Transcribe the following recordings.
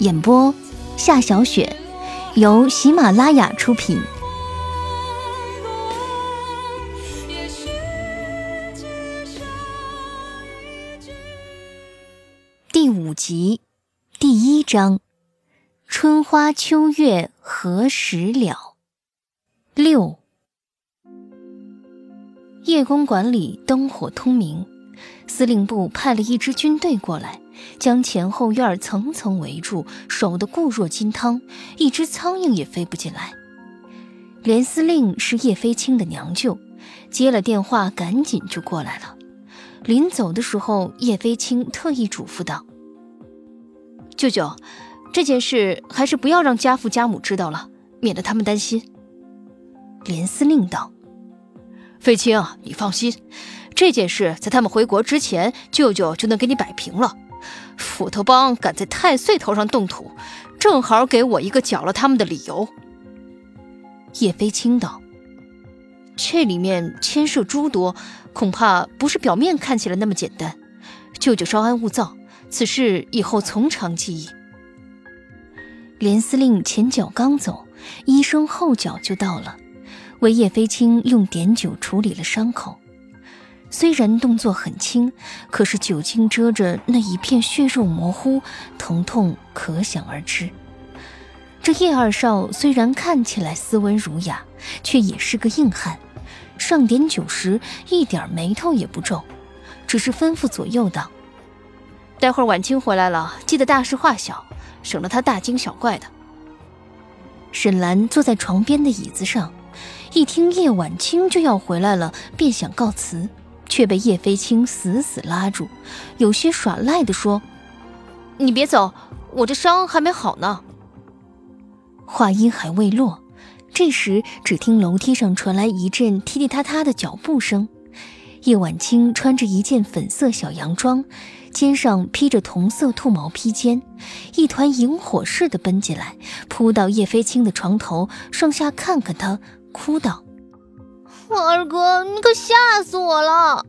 演播：夏小雪，由喜马拉雅出品。第五集，第一章：春花秋月何时了？六。叶公馆里灯火通明，司令部派了一支军队过来。将前后院层层围住，守得固若金汤，一只苍蝇也飞不进来。连司令是叶飞青的娘舅，接了电话，赶紧就过来了。临走的时候，叶飞青特意嘱咐道：“舅舅，这件事还是不要让家父家母知道了，免得他们担心。”连司令道：“飞青，你放心，这件事在他们回国之前，舅舅就能给你摆平了。”斧头帮敢在太岁头上动土，正好给我一个搅了他们的理由。叶飞青道：“这里面牵涉诸多，恐怕不是表面看起来那么简单。舅舅稍安勿躁，此事以后从长计议。”连司令前脚刚走，医生后脚就到了，为叶飞青用碘酒处理了伤口。虽然动作很轻，可是酒精遮着那一片血肉模糊，疼痛可想而知。这叶二少虽然看起来斯文儒雅，却也是个硬汉。上点酒时一点眉头也不皱，只是吩咐左右道：“待会儿晚清回来了，记得大事化小，省得他大惊小怪的。”沈兰坐在床边的椅子上，一听叶晚清就要回来了，便想告辞。却被叶飞青死死拉住，有些耍赖地说：“你别走，我这伤还没好呢。”话音还未落，这时只听楼梯上传来一阵踢踢踏踏的脚步声。叶晚清穿着一件粉色小洋装，肩上披着同色兔毛披肩，一团萤火似的奔进来，扑到叶飞青的床头，上下看看他，哭道。二哥，你可吓死我了！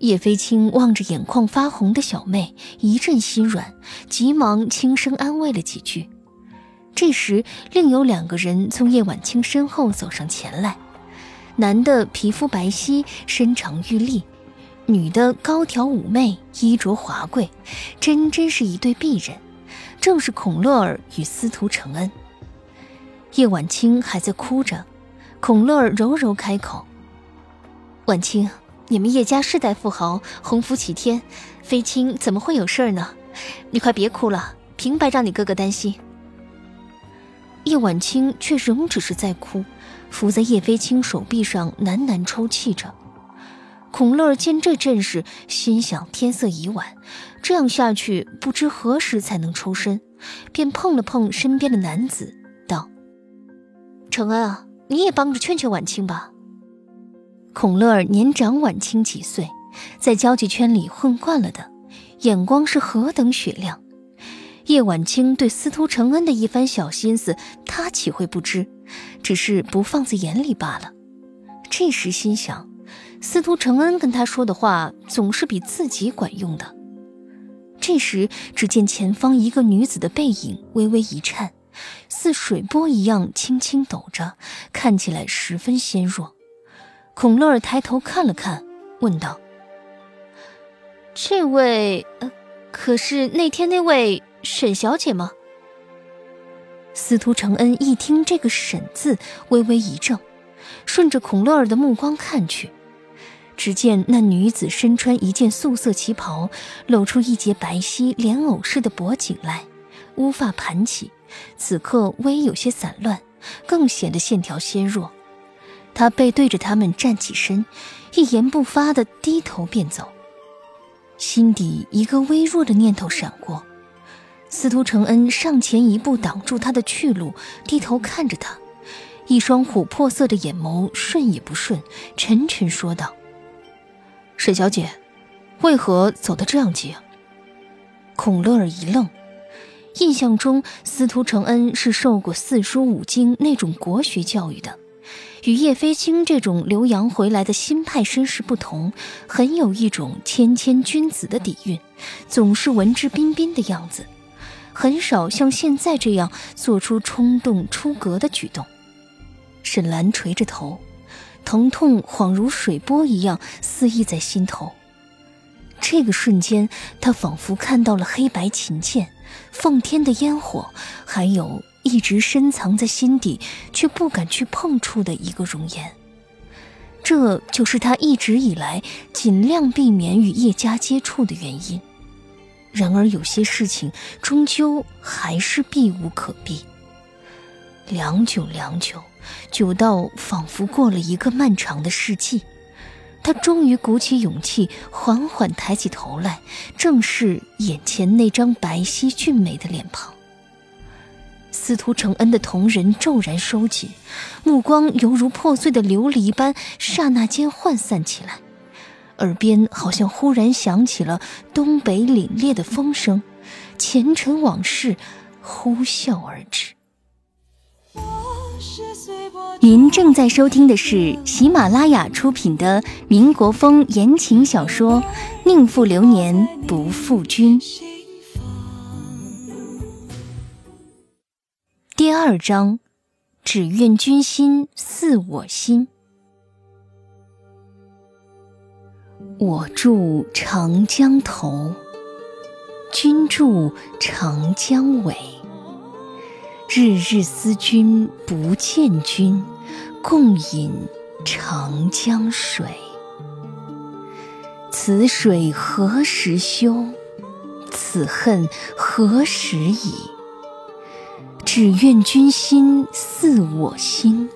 叶飞青望着眼眶发红的小妹，一阵心软，急忙轻声安慰了几句。这时，另有两个人从叶晚清身后走上前来，男的皮肤白皙，身长玉立；女的高挑妩媚，衣着华贵，真真是一对璧人，正是孔乐儿与司徒承恩。叶晚清还在哭着。孔乐柔柔开口：“晚清，你们叶家世代富豪，鸿福齐天，飞青怎么会有事儿呢？你快别哭了，平白让你哥哥担心。”叶晚清却仍只是在哭，伏在叶飞青手臂上喃喃抽泣着。孔乐见这阵势，心想天色已晚，这样下去不知何时才能抽身，便碰了碰身边的男子，道：“承恩啊。”你也帮着劝劝晚清吧。孔乐儿年长晚清几岁，在交际圈里混惯了的，眼光是何等雪亮。叶晚清对司徒承恩的一番小心思，他岂会不知？只是不放在眼里罢了。这时心想，司徒承恩跟他说的话，总是比自己管用的。这时，只见前方一个女子的背影微微一颤。似水波一样轻轻抖着，看起来十分纤弱。孔乐儿抬头看了看，问道：“这位，呃，可是那天那位沈小姐吗？”司徒承恩一听这个“沈”字，微微一怔，顺着孔乐儿的目光看去，只见那女子身穿一件素色旗袍，露出一截白皙莲藕似的脖颈来，乌发盘起，此刻微有些散乱，更显得线条纤弱。她背对着他们站起身，一言不发的低头便走，心底一个微弱的念头闪过。司徒承恩上前一步挡住他的去路，低头看着他，一双琥珀色的眼眸顺也不顺，沉沉说道：“沈小姐，为何走得这样急？”孔乐儿一愣，印象中司徒承恩是受过四书五经那种国学教育的，与叶飞青这种留洋回来的新派绅士不同，很有一种谦谦君子的底蕴，总是文质彬彬的样子。很少像现在这样做出冲动出格的举动。沈兰垂着头，疼痛恍如水波一样肆意在心头。这个瞬间，她仿佛看到了黑白琴键、奉天的烟火，还有一直深藏在心底却不敢去碰触的一个容颜。这就是他一直以来尽量避免与叶家接触的原因。然而，有些事情终究还是避无可避。良久，良久，久到仿佛过了一个漫长的世纪，他终于鼓起勇气，缓缓抬起头来，正视眼前那张白皙俊美的脸庞。司徒承恩的瞳仁骤然收紧，目光犹如破碎的琉璃般，刹那间涣散起来。耳边好像忽然响起了东北凛冽的风声，前尘往事呼啸而至。您正在收听的是喜马拉雅出品的民国风言情小说《宁负流年不负君》第二章，只愿君心似我心。我住长江头，君住长江尾。日日思君不见君，共饮长江水。此水何时休？此恨何时已？只愿君心似我心，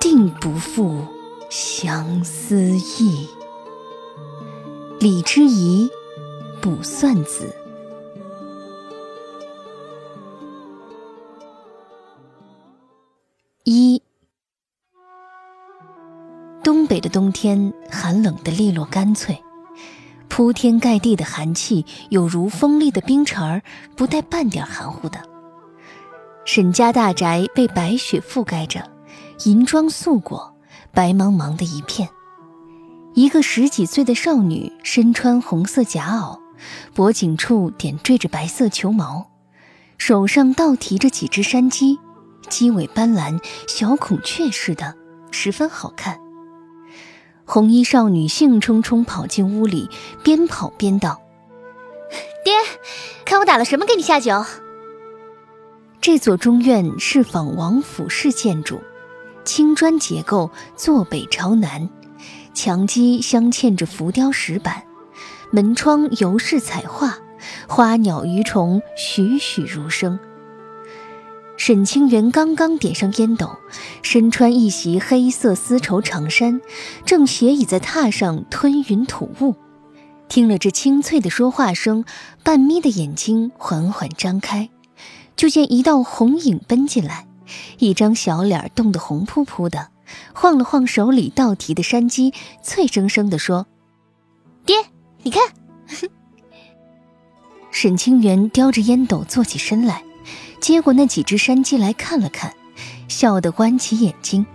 定不负相思意。李之仪，卜算子。东北的冬天寒冷的利落干脆，铺天盖地的寒气有如锋利的冰碴儿，不带半点含糊的。沈家大宅被白雪覆盖着，银装素裹，白茫茫的一片。一个十几岁的少女身穿红色夹袄，脖颈处点缀着白色球毛，手上倒提着几只山鸡，鸡尾斑斓，小孔雀似的，十分好看。红衣少女兴冲冲跑进屋里，边跑边道：“爹，看我打了什么给你下酒。”这座中院是仿王府式建筑，青砖结构，坐北朝南。墙基镶嵌着浮雕石板，门窗油饰彩画，花鸟鱼虫栩栩如生。沈清源刚刚点上烟斗，身穿一袭黑色丝绸长衫，正斜倚在榻上吞云吐雾。听了这清脆的说话声，半眯的眼睛缓缓张开，就见一道红影奔进来，一张小脸冻得红扑扑的。晃了晃手里倒提的山鸡，脆生生地说：“爹，你看。”沈清源叼着烟斗坐起身来，接过那几只山鸡来看了看，笑得弯起眼睛，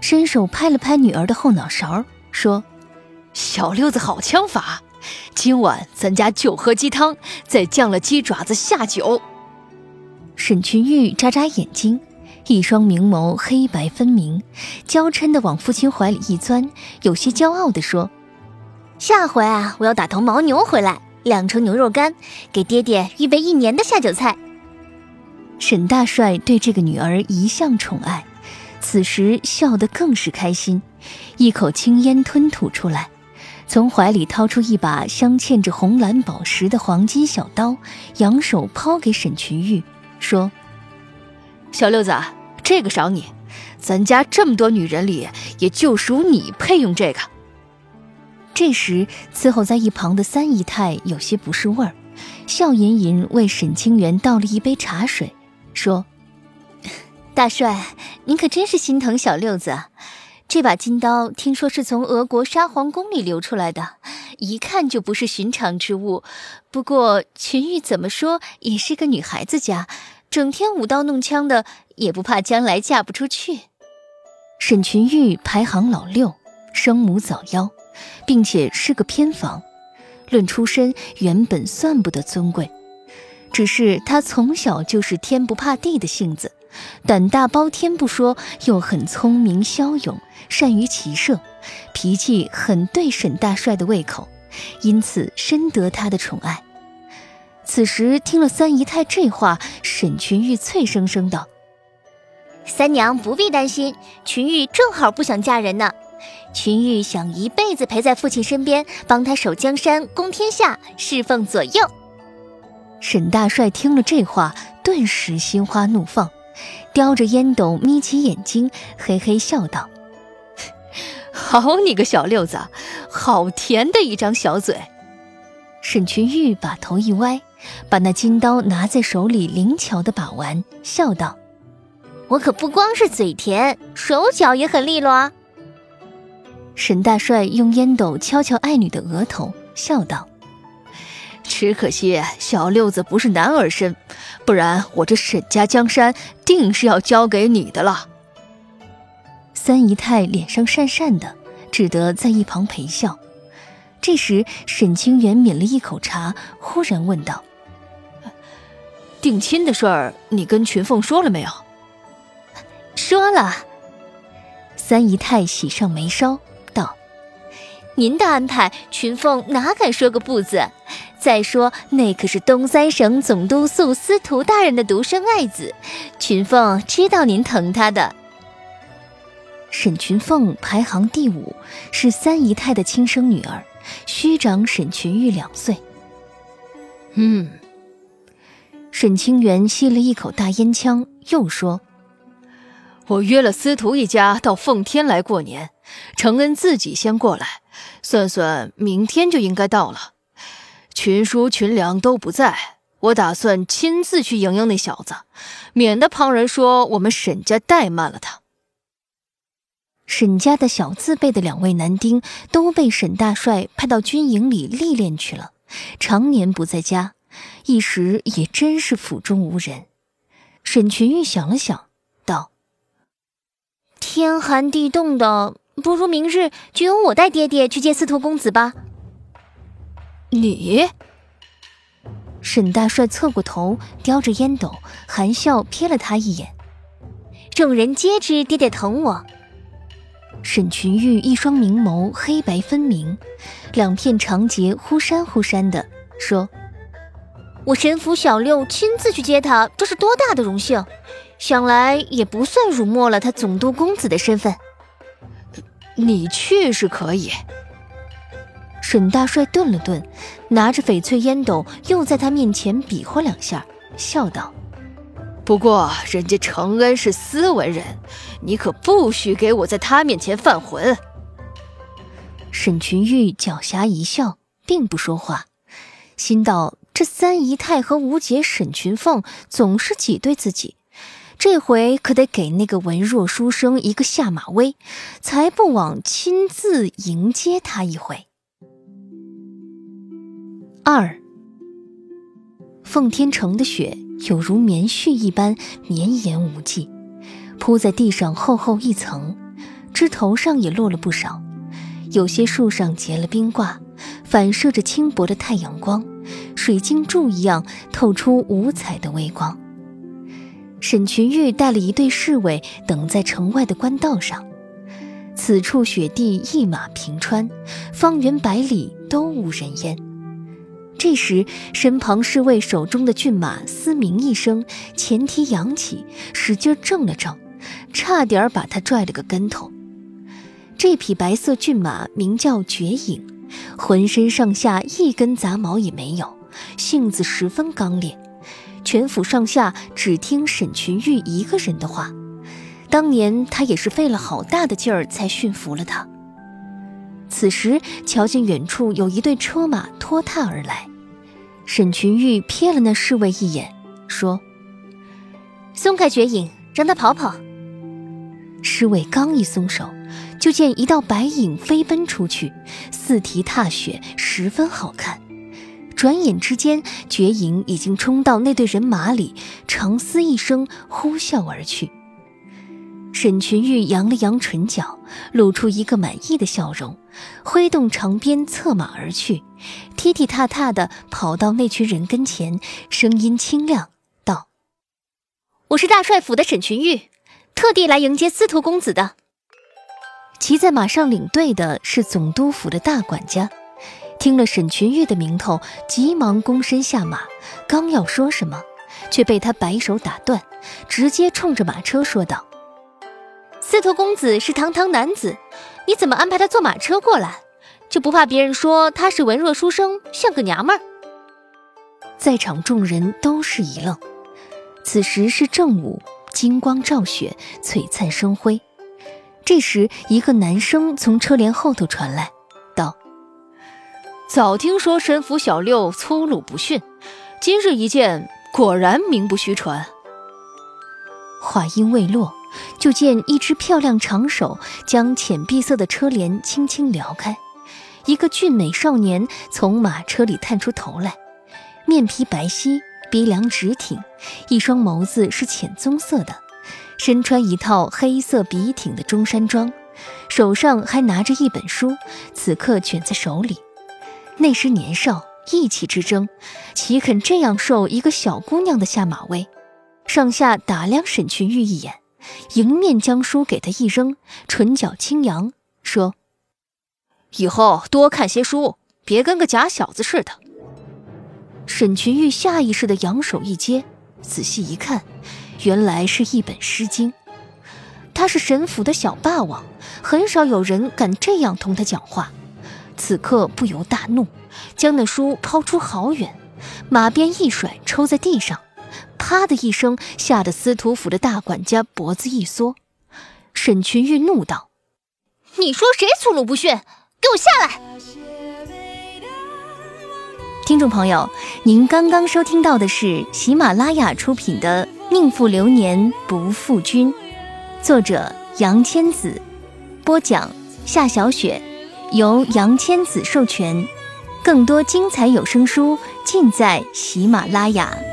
伸手拍了拍女儿的后脑勺，说：“小六子好枪法，今晚咱家就喝鸡汤，再酱了鸡爪子下酒。”沈群玉眨眨眼睛。一双明眸黑白分明，娇嗔的往父亲怀里一钻，有些骄傲地说：“下回啊，我要打头牦牛回来，晾成牛肉干，给爹爹预备一年的下酒菜。”沈大帅对这个女儿一向宠爱，此时笑得更是开心，一口青烟吞吐出来，从怀里掏出一把镶嵌着红蓝宝石的黄金小刀，扬手抛给沈群玉，说：“小六子，这个赏你，咱家这么多女人里，也就属你配用这个。”这时，伺候在一旁的三姨太有些不是味儿，笑吟吟为沈清源倒了一杯茶水。说：“大帅，您可真是心疼小六子啊。这把金刀听说是从俄国沙皇宫里流出来的，一看就不是寻常之物。不过群玉怎么说也是个女孩子家，整天舞刀弄枪的，也不怕将来嫁不出去。”沈群玉排行老六，生母早夭，并且是个偏房，论出身原本算不得尊贵。只是他从小就是天不怕地的性子，胆大包天不说，又很聪明骁勇，善于骑射，脾气很对沈大帅的胃口，因此深得他的宠爱。此时听了三姨太这话，沈群玉脆生生道：“三娘不必担心，群玉正好不想嫁人呢。群玉想一辈子陪在父亲身边，帮他守江山、攻天下、侍奉左右。”沈大帅听了这话，顿时心花怒放，叼着烟斗，眯起眼睛，嘿嘿笑道：“好你个小六子，好甜的一张小嘴。”沈群玉把头一歪，把那金刀拿在手里，灵巧的把玩，笑道：“我可不光是嘴甜，手脚也很利落啊。”沈大帅用烟斗敲敲爱女的额头，笑道。只可惜小六子不是男儿身，不然我这沈家江山定是要交给你的了。三姨太脸上讪讪的，只得在一旁陪笑。这时，沈清源抿了一口茶，忽然问道：“定亲的事儿，你跟群凤说了没有？”说了。三姨太喜上眉梢，：“您的安排，群凤哪敢说个不字？”再说，那可是东三省总督肃司徒大人的独生爱子，群凤知道您疼他的。沈群凤排行第五，是三姨太的亲生女儿，虚长沈群玉两岁。嗯，沈清源吸了一口大烟枪，又说：“我约了司徒一家到奉天来过年，承恩自己先过来，算算明天就应该到了。”群叔群良都不在，我打算亲自去迎迎那小子，免得旁人说我们沈家怠慢了他。沈家的小字辈的两位男丁都被沈大帅派到军营里历练去了，常年不在家，一时也真是府中无人。沈群玉想了想，道：“天寒地冻的，不如明日就由我带爹爹去接司徒公子吧。”你，沈大帅侧过头，叼着烟斗，含笑瞥了他一眼。众人皆知爹爹疼我。沈群玉一双明眸黑白分明，两片长睫忽闪忽闪的说：“我神府小六亲自去接他，这是多大的荣幸！想来也不算辱没了他总督公子的身份。你去是可以。”沈大帅顿了顿，拿着翡翠烟斗，又在他面前比划两下，笑道：“不过人家承恩是斯文人，你可不许给我在他面前犯浑。”沈群玉狡黠一笑，并不说话，心道：这三姨太和吴姐沈群凤总是挤兑自己，这回可得给那个文弱书生一个下马威，才不枉亲自迎接他一回。二，奉天城的雪有如棉絮一般绵延无际，铺在地上厚厚一层，枝头上也落了不少，有些树上结了冰挂，反射着轻薄的太阳光，水晶柱一样透出五彩的微光。沈群玉带了一队侍卫等在城外的官道上，此处雪地一马平川，方圆百里都无人烟。这时，身旁侍卫手中的骏马嘶鸣一声，前蹄扬起，使劲挣了挣，差点把他拽了个跟头。这匹白色骏马名叫绝影，浑身上下一根杂毛也没有，性子十分刚烈。全府上下只听沈群玉一个人的话。当年他也是费了好大的劲儿才驯服了他。此时瞧见远处有一队车马拖沓而来，沈群玉瞥了那侍卫一眼，说：“松开绝影，让他跑跑。”侍卫刚一松手，就见一道白影飞奔出去，四蹄踏雪，十分好看。转眼之间，绝影已经冲到那队人马里，长嘶一声，呼啸而去。沈群玉扬了扬唇角，露出一个满意的笑容，挥动长鞭策马而去，踢踢踏踏地跑到那群人跟前，声音清亮道：“我是大帅府的沈群玉，特地来迎接司徒公子的。”骑在马上领队的是总督府的大管家，听了沈群玉的名头，急忙躬身下马，刚要说什么，却被他摆手打断，直接冲着马车说道。司徒公子是堂堂男子，你怎么安排他坐马车过来？就不怕别人说他是文弱书生，像个娘们儿？在场众人都是一愣。此时是正午，金光照雪，璀璨生辉。这时，一个男声从车帘后头传来，：“早听说神府小六粗鲁不驯，今日一见，果然名不虚传。”话音未落。就见一只漂亮长手将浅碧色的车帘轻轻撩开，一个俊美少年从马车里探出头来，面皮白皙，鼻梁直挺，一双眸子是浅棕色的，身穿一套黑色笔挺的中山装，手上还拿着一本书，此刻卷在手里。那时年少，意气之争，岂肯这样受一个小姑娘的下马威？上下打量沈群玉一眼。迎面将书给他一扔，唇角轻扬，说：“以后多看些书，别跟个假小子似的。”沈群玉下意识的扬手一接，仔细一看，原来是一本《诗经》。他是沈府的小霸王，很少有人敢这样同他讲话。此刻不由大怒，将那书抛出好远，马鞭一甩，抽在地上。啪的一声，吓得司徒府的大管家脖子一缩。沈群玉怒道：“你说谁粗鲁不驯？给我下来！”听众朋友，您刚刚收听到的是喜马拉雅出品的《宁负流年不负君》，作者杨千子，播讲夏小雪，由杨千子授权。更多精彩有声书尽在喜马拉雅。